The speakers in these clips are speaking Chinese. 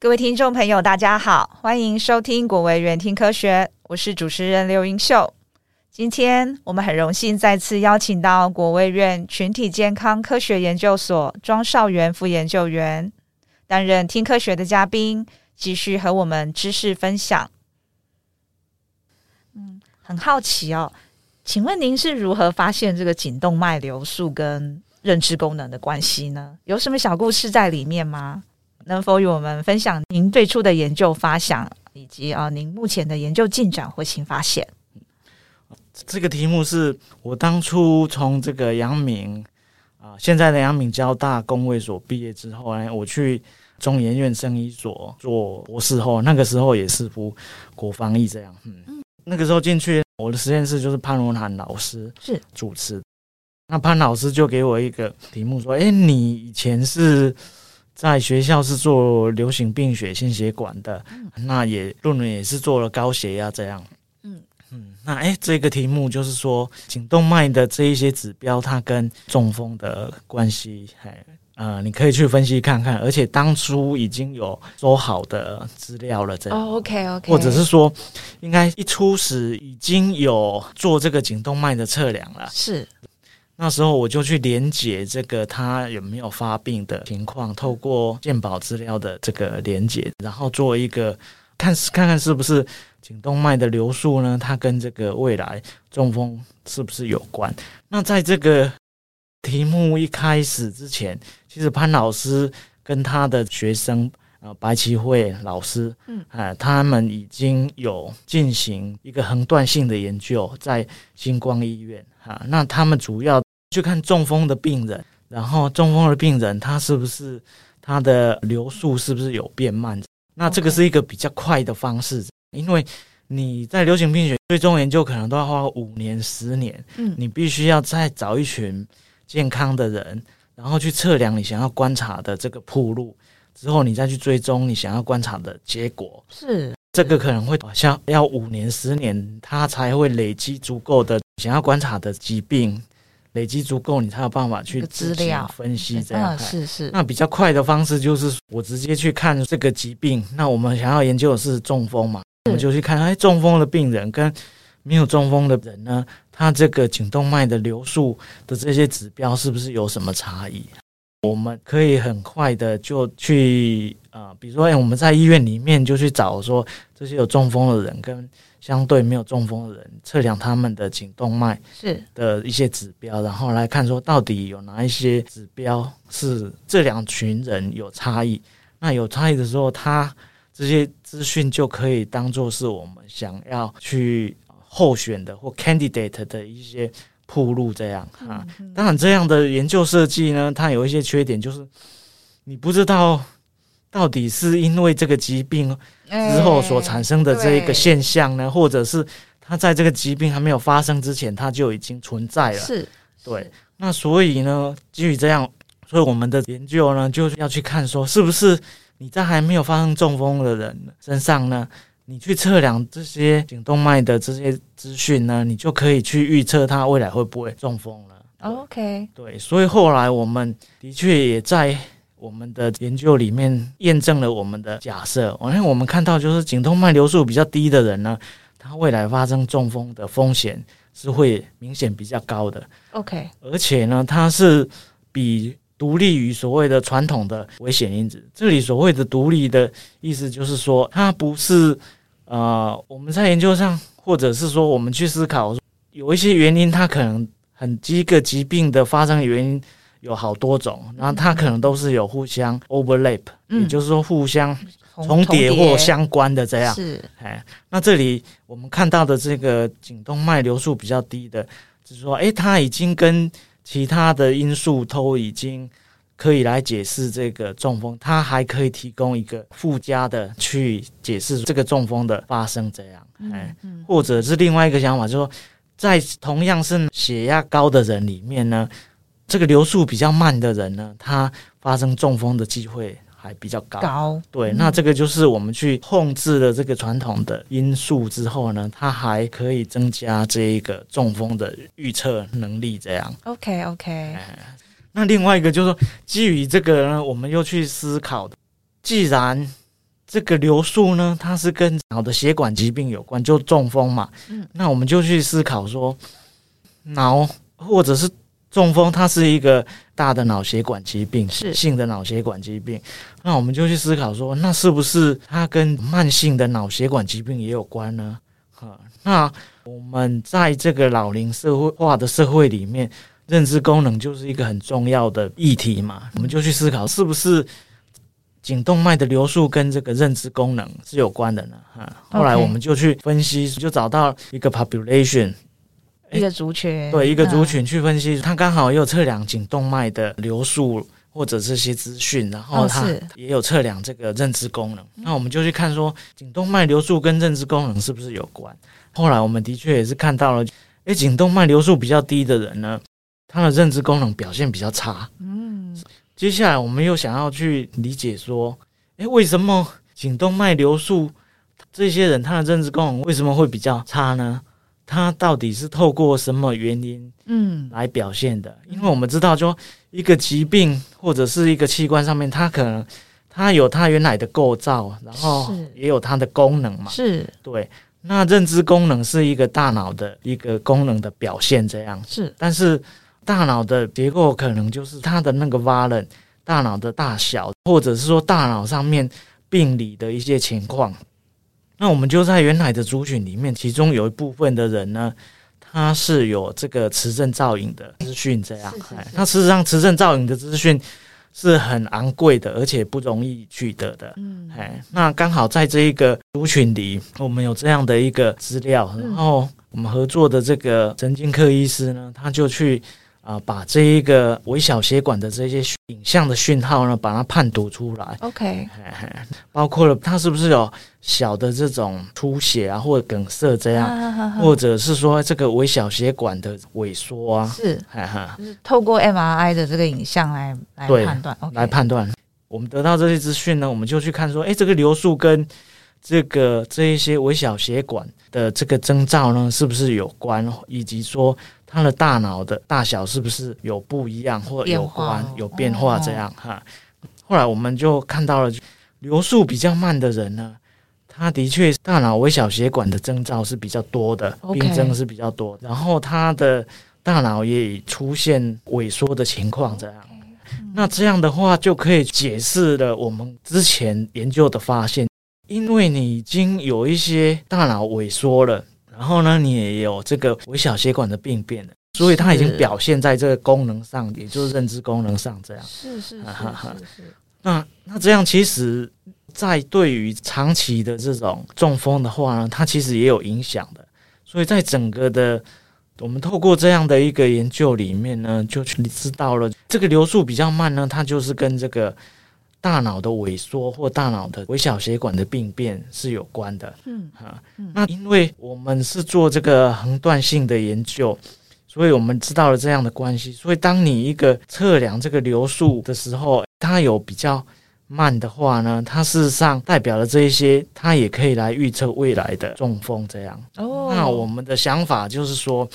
各位听众朋友，大家好，欢迎收听国卫院听科学，我是主持人刘英秀。今天我们很荣幸再次邀请到国卫院群体健康科学研究所庄绍元副研究员担任听科学的嘉宾，继续和我们知识分享。嗯，很好奇哦，请问您是如何发现这个颈动脉流速跟认知功能的关系呢？有什么小故事在里面吗？能否与我们分享您最初的研究发想，以及啊您目前的研究进展或新发现？这个题目是我当初从这个阳明啊，现在的阳明交大工卫所毕业之后呢，我去中研院生医所做博士后，那个时候也是读国防医这样，嗯，那个时候进去我的实验室就是潘文涵老师是主持。那潘老师就给我一个题目说：“哎，你以前是在学校是做流行病学心血管的，那也论文也是做了高血压这样。嗯嗯，那哎，这个题目就是说颈动脉的这一些指标，它跟中风的关系，哎，呃，你可以去分析看看。而且当初已经有收好的资料了，这样。哦，OK OK，或者是说，应该一初始已经有做这个颈动脉的测量了。是。”那时候我就去连结这个他有没有发病的情况，透过健保资料的这个连结，然后做一个看看看是不是颈动脉的流速呢？它跟这个未来中风是不是有关？那在这个题目一开始之前，其实潘老师跟他的学生呃白奇慧老师，嗯，呃，他们已经有进行一个横断性的研究，在星光医院哈，那他们主要。去看中风的病人，然后中风的病人他是不是他的流速是不是有变慢？那这个是一个比较快的方式，因为你在流行病学最终研究可能都要花五年、十年，嗯，你必须要再找一群健康的人，然后去测量你想要观察的这个铺路，之后你再去追踪你想要观察的结果。是这个可能会好像要五年、十年，它才会累积足够的想要观察的疾病。累积足够，你才有办法去资料分析这样。是是。那比较快的方式就是我直接去看这个疾病。那我们想要研究的是中风嘛？我们就去看，哎，中风的病人跟没有中风的人呢，他这个颈动脉的流速的这些指标是不是有什么差异？我们可以很快的就去啊、呃，比如说，哎，我们在医院里面就去找说这些有中风的人跟。相对没有中风的人，测量他们的颈动脉是的一些指标，然后来看说到底有哪一些指标是这两群人有差异。那有差异的时候，他这些资讯就可以当做是我们想要去候选的或 candidate 的一些铺路这样啊。当然，这样的研究设计呢，它有一些缺点，就是你不知道。到底是因为这个疾病之后所产生的这一个现象呢，或者是它在这个疾病还没有发生之前，它就已经存在了？是，对。那所以呢，基于这样，所以我们的研究呢，就是要去看说，是不是你在还没有发生中风的人身上呢，你去测量这些颈动脉的这些资讯呢，你就可以去预测他未来会不会中风了。OK，对。所以后来我们的确也在。我们的研究里面验证了我们的假设，因为我们看到就是颈动脉流速比较低的人呢，他未来发生中风的风险是会明显比较高的。OK，而且呢，它是比独立于所谓的传统的危险因子。这里所谓的独立的意思就是说，它不是呃我们在研究上，或者是说我们去思考有一些原因，它可能很几个疾病的发生原因。有好多种，然后它可能都是有互相 overlap，嗯，也就是说互相重叠或相关的这样。是，哎，那这里我们看到的这个颈动脉流速比较低的，就是说，哎，它已经跟其他的因素都已经可以来解释这个中风，它还可以提供一个附加的去解释这个中风的发生这样。哎，或者是另外一个想法，就是说，在同样是血压高的人里面呢。这个流速比较慢的人呢，他发生中风的机会还比较高。高，对，那这个就是我们去控制了这个传统的因素之后呢，它还可以增加这一个中风的预测能力。这样，OK OK。那另外一个就是说，基于这个呢，我们又去思考，既然这个流速呢，它是跟脑的血管疾病有关，就中风嘛。嗯，那我们就去思考说，脑或者是中风，它是一个大的脑血管疾病，是性的脑血管疾病。那我们就去思考说，那是不是它跟慢性的脑血管疾病也有关呢？哈，那我们在这个老龄社会化的社会里面，认知功能就是一个很重要的议题嘛。我们就去思考，是不是颈动脉的流速跟这个认知功能是有关的呢？哈，后来我们就去分析，就找到一个 population，一个族群，对，一个族群去分析，它刚好也有测量颈动脉的流速或者这些资讯，然后它也有测量这个认知功能。那我们就去看说，颈动脉流速跟认知功能是不是有关？后来我们的确也是看到了，诶，颈动脉流速比较低的人呢，他的认知功能表现比较差。嗯，接下来我们又想要去理解说，诶，为什么颈动脉流速这些人他的认知功能为什么会比较差呢？他到底是透过什么原因嗯来表现的？因为我们知道，就一个疾病或者是一个器官上面，它可能它有它原来的构造，然后也有它的功能嘛。是对。那认知功能是一个大脑的一个功能的表现，这样是。但是大脑的结构可能就是它的那个 volume，大脑的大小，或者是说大脑上面病理的一些情况。那我们就在原来的族群里面，其中有一部分的人呢，他是有这个磁振造影的资讯，这样。那事实上，磁振造影的资讯。是很昂贵的，而且不容易取得的。嗯，哎，那刚好在这一个族群里，我们有这样的一个资料，然后我们合作的这个神经科医师呢，他就去。啊，把这一个微小血管的这些影像的讯号呢，把它判读出来。OK，包括了它是不是有小的这种出血啊，或者梗塞这样，啊、哈哈或者是说这个微小血管的萎缩啊，是，哈哈，就是透过 MRI 的这个影像来来判断、来判断。我们得到这些资讯呢，我们就去看说，哎，这个流速跟这个这一些微小血管的这个征兆呢，是不是有关，以及说。他的大脑的大小是不是有不一样或有关有变化这样哈？后来我们就看到了流速比较慢的人呢，他的确大脑微小血管的征兆是比较多的，病征是比较多，然后他的大脑也出现萎缩的情况这样。那这样的话就可以解释了我们之前研究的发现，因为你已经有一些大脑萎缩了。然后呢，你也有这个微小血管的病变了，所以它已经表现在这个功能上，也就是认知功能上这样。是是是是。那那这样其实，在对于长期的这种中风的话呢，它其实也有影响的。所以在整个的我们透过这样的一个研究里面呢，就去知道了这个流速比较慢呢，它就是跟这个。大脑的萎缩或大脑的微小血管的病变是有关的。嗯，哈，那因为我们是做这个横断性的研究，所以我们知道了这样的关系。所以当你一个测量这个流速的时候，它有比较慢的话呢，它事实上代表了这一些，它也可以来预测未来的中风这样。哦，那我们的想法就是说。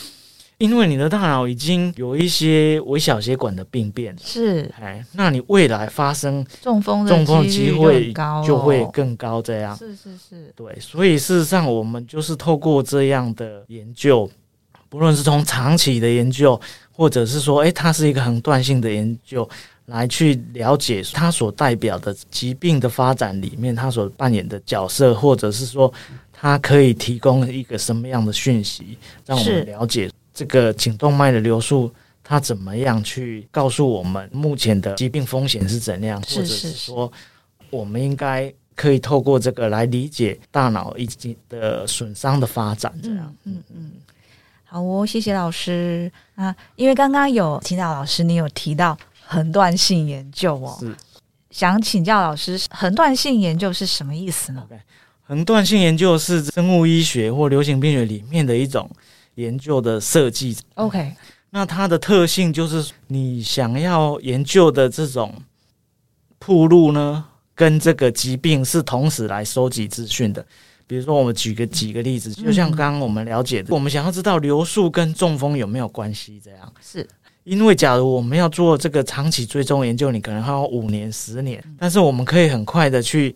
因为你的大脑已经有一些微小血管的病变，是，哎，那你未来发生中风的中风的机会就会更高，这样，是是是，对，所以事实上我们就是透过这样的研究，不论是从长期的研究，或者是说，哎，它是一个横断性的研究，来去了解它所代表的疾病的发展里面，它所扮演的角色，或者是说，它可以提供一个什么样的讯息，让我们了解。这个颈动脉的流速，它怎么样去告诉我们目前的疾病风险是怎样，或者是说，我们应该可以透过这个来理解大脑以及的损伤的发展，这样。嗯嗯，好哦，谢谢老师啊。因为刚刚有听到老师你有提到横断性研究哦，是想请教老师，横断性研究是什么意思呢？Okay. 横断性研究是生物医学或流行病学里面的一种。研究的设计，OK，那它的特性就是你想要研究的这种铺路呢，跟这个疾病是同时来收集资讯的。比如说，我们举个几个例子，就像刚刚我们了解的，嗯、我们想要知道流速跟中风有没有关系，这样。是。因为假如我们要做这个长期追踪研究，你可能还要五年、十年，但是我们可以很快的去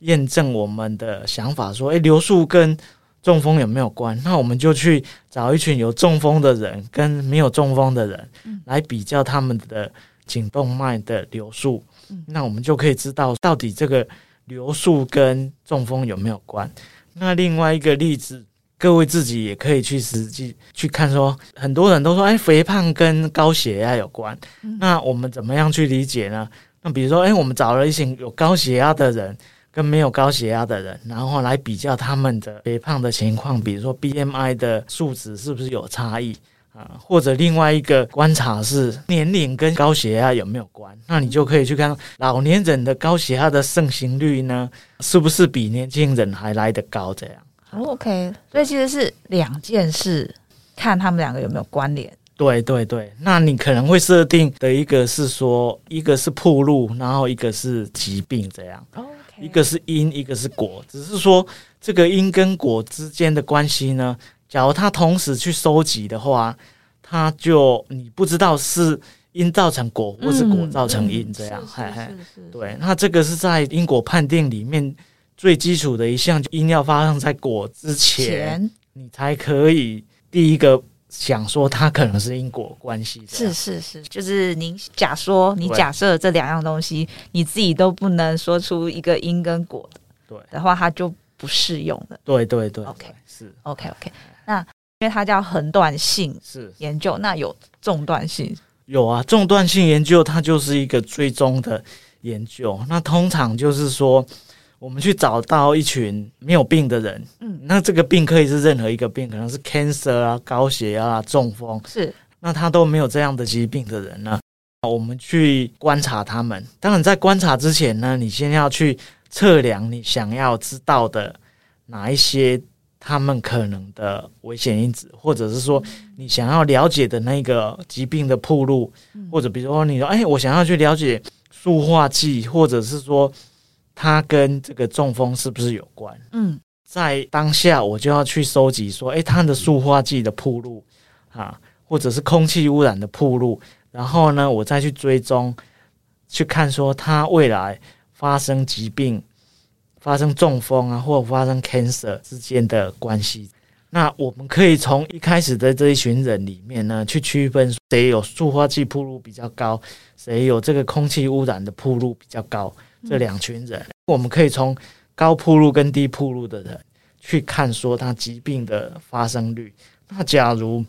验证我们的想法，说，诶，流速跟中风有没有关？那我们就去找一群有中风的人跟没有中风的人，来比较他们的颈动脉的流速。那我们就可以知道到底这个流速跟中风有没有关。那另外一个例子，各位自己也可以去实际去看，说很多人都说，哎，肥胖跟高血压有关。那我们怎么样去理解呢？那比如说，哎，我们找了一群有高血压的人。跟没有高血压的人，然后来比较他们的肥胖的情况，比如说 BMI 的数值是不是有差异啊？或者另外一个观察是年龄跟高血压有没有关？那你就可以去看老年人的高血压的盛行率呢，是不是比年轻人还来得高？这样。OK，所以其实是两件事，看他们两个有没有关联。对对对，那你可能会设定的一个是说，一个是铺路，然后一个是疾病这样。哦。一个是因，一个是果，只是说这个因跟果之间的关系呢。假如它同时去收集的话，它就你不知道是因造成果，或是果造成因这样。嘿嘿，对，那这个是在因果判定里面最基础的一项，因要发生在果之前，你才可以第一个。想说它可能是因果关系，是是是，就是您假说，你假设这两样东西，你自己都不能说出一个因跟果，对的话，它就不适用了。对对对，OK，是 OK OK。那因为它叫横断性是研究，那有纵断性？有啊，纵断性研究它就是一个追踪的研究，那通常就是说。我们去找到一群没有病的人，嗯，那这个病可以是任何一个病，可能是 cancer 啊、高血压啊、中风，是，那他都没有这样的疾病的人呢，我们去观察他们。当然，在观察之前呢，你先要去测量你想要知道的哪一些他们可能的危险因子，或者是说你想要了解的那个疾病的铺路，嗯，或者比如说你说，哎，我想要去了解塑化剂，或者是说。它跟这个中风是不是有关？嗯，在当下我就要去收集说，诶，它的塑化剂的铺路啊，或者是空气污染的铺路，然后呢，我再去追踪，去看说它未来发生疾病、发生中风啊，或者发生 cancer 之间的关系。那我们可以从一开始的这一群人里面呢，去区分谁有塑化剂铺路比较高，谁有这个空气污染的铺路比较高。这两群人，我们可以从高铺路跟低铺路的人去看，说他疾病的发生率。那假如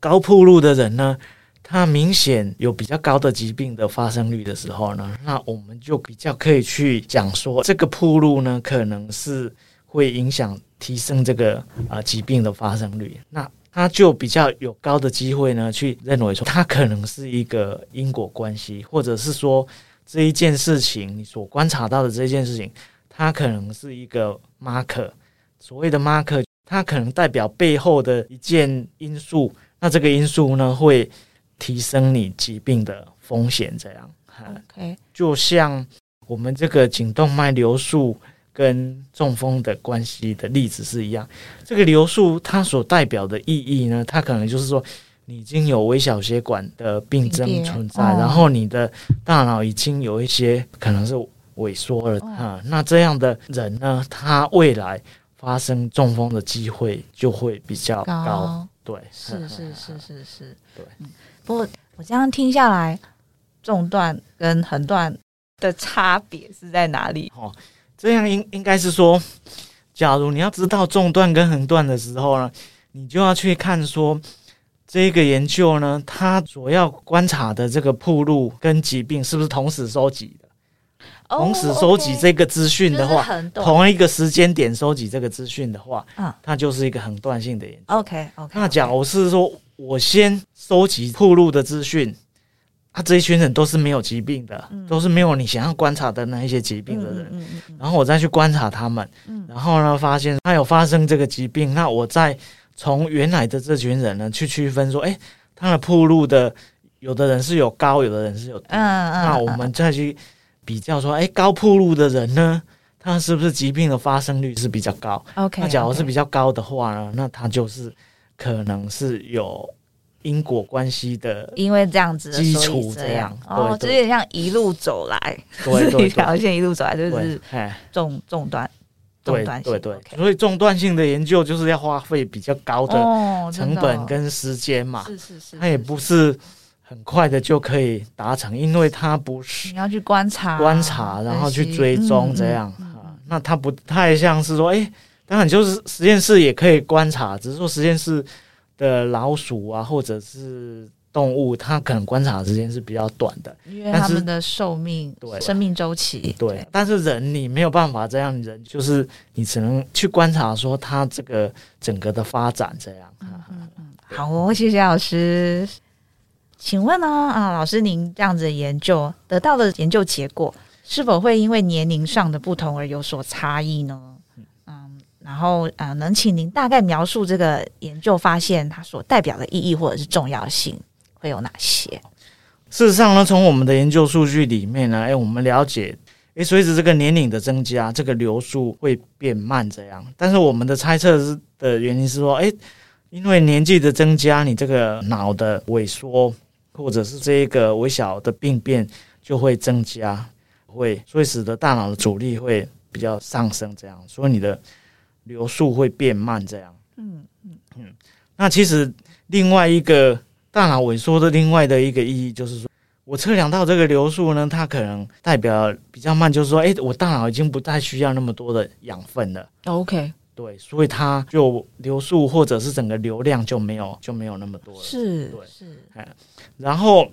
高铺路的人呢，他明显有比较高的疾病的发生率的时候呢，那我们就比较可以去讲说，这个铺路呢，可能是会影响提升这个啊疾病的发生率。那他就比较有高的机会呢，去认为说，他可能是一个因果关系，或者是说。这一件事情，你所观察到的这件事情，它可能是一个 marker。所谓的 marker，它可能代表背后的一件因素。那这个因素呢，会提升你疾病的风险。这样，OK，就像我们这个颈动脉流速跟中风的关系的例子是一样。这个流速它所代表的意义呢，它可能就是说。你已经有微小血管的病症存在，然后你的大脑已经有一些可能是萎缩了啊。那这样的人呢，他未来发生中风的机会就会比较高。对，是是是是是，对。不过我这样听下来，中断跟横断的差别是在哪里？哦，这样应应该是说，假如你要知道中断跟横断的时候呢，你就要去看说。这个研究呢，它主要观察的这个暴露跟疾病是不是同时收集的？同时收集这个资讯的话，同一个时间点收集这个资讯的话，它就是一个横断性的研究。OK OK。那假如是说我先收集暴露的资讯，他这一群人都是没有疾病的，都是没有你想要观察的那一些疾病的人，然后我再去观察他们，然后呢，发现他有发生这个疾病，那我再。从原来的这群人呢，去区分说，哎，他的铺路的，有的人是有高，有的人是有低。嗯嗯。那我们再去比较说，哎，高铺路的人呢，他是不是疾病的发生率是比较高？OK。那假如是比较高的话呢，那他就是可能是有因果关系的，因为这样子基础这样哦，就有点像一路走来，对对，一条线一路走来就是重重端，对对对，所以中断性的研究就是要花费比较高的成本跟时间嘛，是是是，它也不是很快的就可以达成，因为它不是你要去观察观察，然后去追踪这样。啊，那它不太像是说，哎，当然就是实验室也可以观察，只是说实验室。的老鼠啊，或者是动物，它可能观察的时间是比较短的，因为它们的寿命、对生命周期。对，对但是人你没有办法这样，人就是你只能去观察说它这个整个的发展这样。嗯嗯嗯。好哦，谢谢老师。请问呢，啊，老师您这样子的研究得到的研究结果，是否会因为年龄上的不同而有所差异呢？嗯然后，呃，能请您大概描述这个研究发现它所代表的意义或者是重要性会有哪些？事实上呢，从我们的研究数据里面呢，哎，我们了解，哎，随着这个年龄的增加，这个流速会变慢这样。但是我们的猜测是的原因是说，哎，因为年纪的增加，你这个脑的萎缩或者是这一个微小的病变就会增加，会所以使得大脑的阻力会比较上升这样，所以你的。流速会变慢，这样。嗯嗯嗯。那其实另外一个大脑萎缩的另外的一个意义，就是说我测量到这个流速呢，它可能代表比较慢，就是说，哎，我大脑已经不再需要那么多的养分了。OK。对，所以它就流速或者是整个流量就没有就没有那么多了。是，对，是。哎，然后。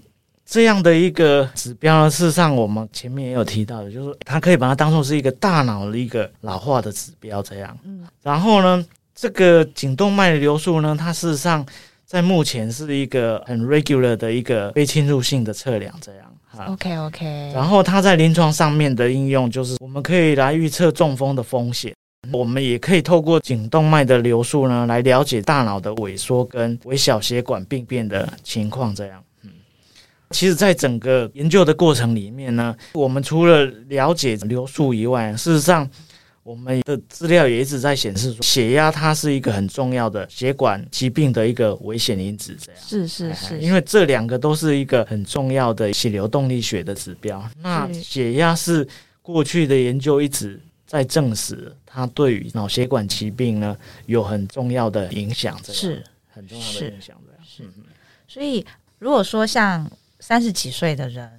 这样的一个指标呢，事实上我们前面也有提到的，就是它可以把它当做是一个大脑的一个老化的指标，这样。嗯。然后呢，这个颈动脉的流速呢，它事实上在目前是一个很 regular 的一个非侵入性的测量，这样。OK OK。然后它在临床上面的应用，就是我们可以来预测中风的风险，我们也可以透过颈动脉的流速呢，来了解大脑的萎缩跟微小血管病变的情况，这样。其实，在整个研究的过程里面呢，我们除了了解流速以外，事实上，我们的资料也一直在显示说，血压它是一个很重要的血管疾病的一个危险因子。这样是是是，因为这两个都是一个很重要的血流动力学的指标。那血压是过去的研究一直在证实，它对于脑血管疾病呢有很重要的影响。是很重要的影响。这样是，所以如果说像。三十几岁的人，是，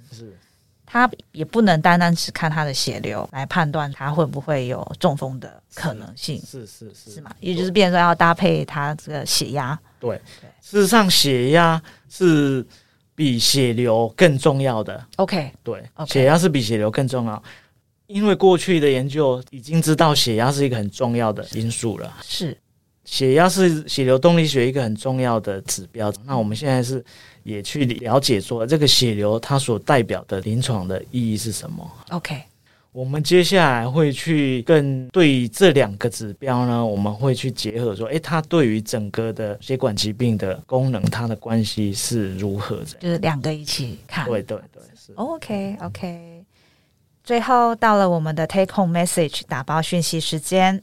他也不能单单只看他的血流来判断他会不会有中风的可能性，是是是，是，是吗？也就是变成说要搭配他这个血压。对，对，事实上血压是比血流更重要的。OK，对，okay. 血压是比血流更重要，因为过去的研究已经知道血压是一个很重要的因素了。是，血压是血流动力学一个很重要的指标。那我们现在是。也去了解说这个血流它所代表的临床的意义是什么？OK，我们接下来会去更对这两个指标呢，我们会去结合说，诶，它对于整个的血管疾病的功能，它的关系是如何的？就是两个一起看。对对对，是。OK OK，最后到了我们的 Take Home Message 打包讯息时间，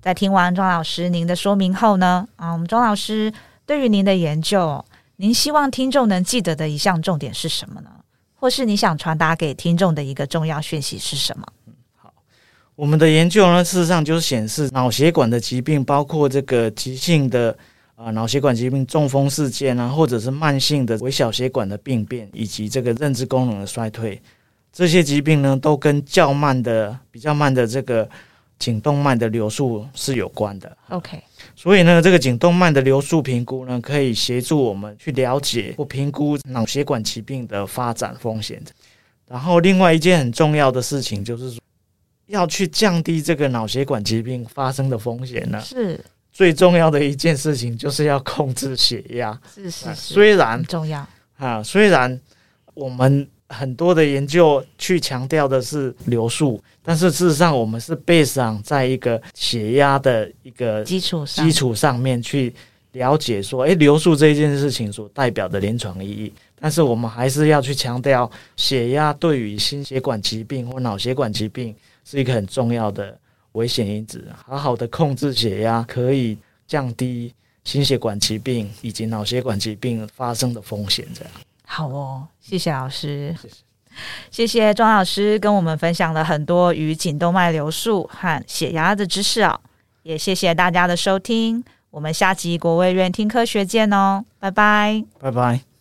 在听完庄老师您的说明后呢，啊，我们庄老师对于您的研究。您希望听众能记得的一项重点是什么呢？或是你想传达给听众的一个重要讯息是什么？嗯，好，我们的研究呢，事实上就是显示脑血管的疾病，包括这个急性的啊脑血管疾病、中风事件啊，或者是慢性的微小血管的病变，以及这个认知功能的衰退，这些疾病呢，都跟较慢的、比较慢的这个颈动脉的流速是有关的。OK。所以呢，这个颈动脉的流速评估呢，可以协助我们去了解或评估脑血管疾病的发展风险。然后，另外一件很重要的事情就是说，要去降低这个脑血管疾病发生的风险呢。是最重要的一件事情，就是要控制血压。是是是，虽然重要啊，虽然我们。很多的研究去强调的是流速，但是事实上我们是 base 上在一个血压的一个基础基础上面去了解说，哎，流速这一件事情所代表的临床意义。但是我们还是要去强调，血压对于心血管疾病或脑血管疾病是一个很重要的危险因子。好好的控制血压，可以降低心血管疾病以及脑血管疾病发生的风险。这样好哦，谢谢老师，谢谢。谢谢庄老师跟我们分享了很多与颈动脉流速和血压的知识哦，也谢谢大家的收听，我们下集国卫院听科学见哦，拜拜，拜拜。